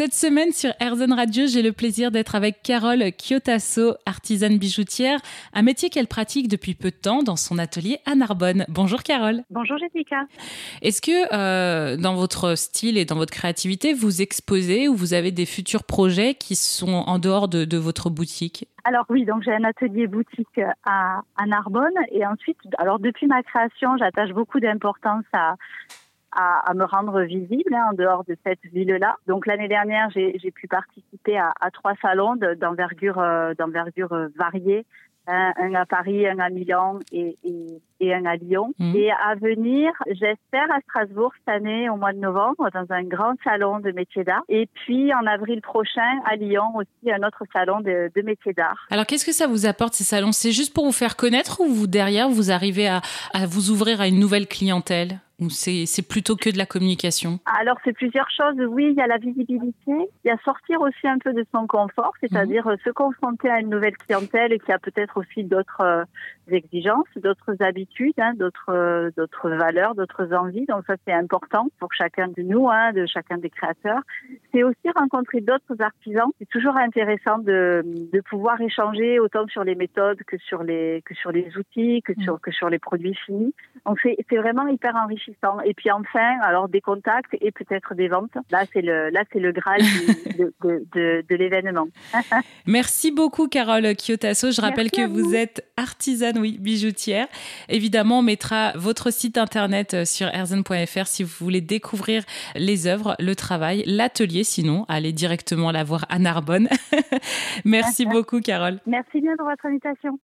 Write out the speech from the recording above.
Cette semaine sur Airzone Radio, j'ai le plaisir d'être avec Carole Kyotasso, artisane bijoutière, un métier qu'elle pratique depuis peu de temps dans son atelier à Narbonne. Bonjour Carole. Bonjour Jessica. Est-ce que euh, dans votre style et dans votre créativité, vous exposez ou vous avez des futurs projets qui sont en dehors de, de votre boutique? Alors oui, donc j'ai un atelier boutique à, à Narbonne et ensuite, alors depuis ma création, j'attache beaucoup d'importance à, à, me rendre visible hein, en dehors de cette ville-là. Donc l'année dernière, j'ai pu participer à, à trois salons d'envergure euh, d'envergure variée un, à Paris, un à Milan et, et, et un à Lyon. Mhm. Et à venir, j'espère, à Strasbourg cette année, au mois de novembre, dans un grand salon de métiers d'art. Et puis en avril prochain, à Lyon aussi, un autre salon de, de métiers d'art. Alors qu'est-ce que ça vous apporte ces salons? C'est juste pour vous faire connaître ou vous, derrière, vous arrivez à, à vous ouvrir à une nouvelle clientèle? Ou c'est plutôt que de la communication Alors, c'est plusieurs choses. Oui, il y a la visibilité. Il y a sortir aussi un peu de son confort, c'est-à-dire mhm. se confronter à une nouvelle clientèle qui a peut-être aussi d'autres euh, exigences, d'autres habitudes, hein, d'autres euh, d'autres valeurs, d'autres envies. Donc ça, c'est important pour chacun de nous, hein, de chacun des créateurs. C'est aussi rencontrer d'autres artisans. C'est toujours intéressant de, de pouvoir échanger autant sur les méthodes que sur les que sur les outils, que sur que sur les produits finis. Donc c'est vraiment hyper enrichissant et puis enfin, alors des contacts et peut-être des ventes. Là, c'est le, là, c'est le graal de, de, de, l'événement. Merci beaucoup, Carole Kyotasso. Je rappelle que vous. êtes artisane, oui, bijoutière. Évidemment, on mettra votre site internet euh, sur erzen.fr si vous voulez découvrir les œuvres, le travail, l'atelier. Sinon, allez directement la voir à Narbonne. Merci beaucoup, Carole. Merci bien pour votre invitation.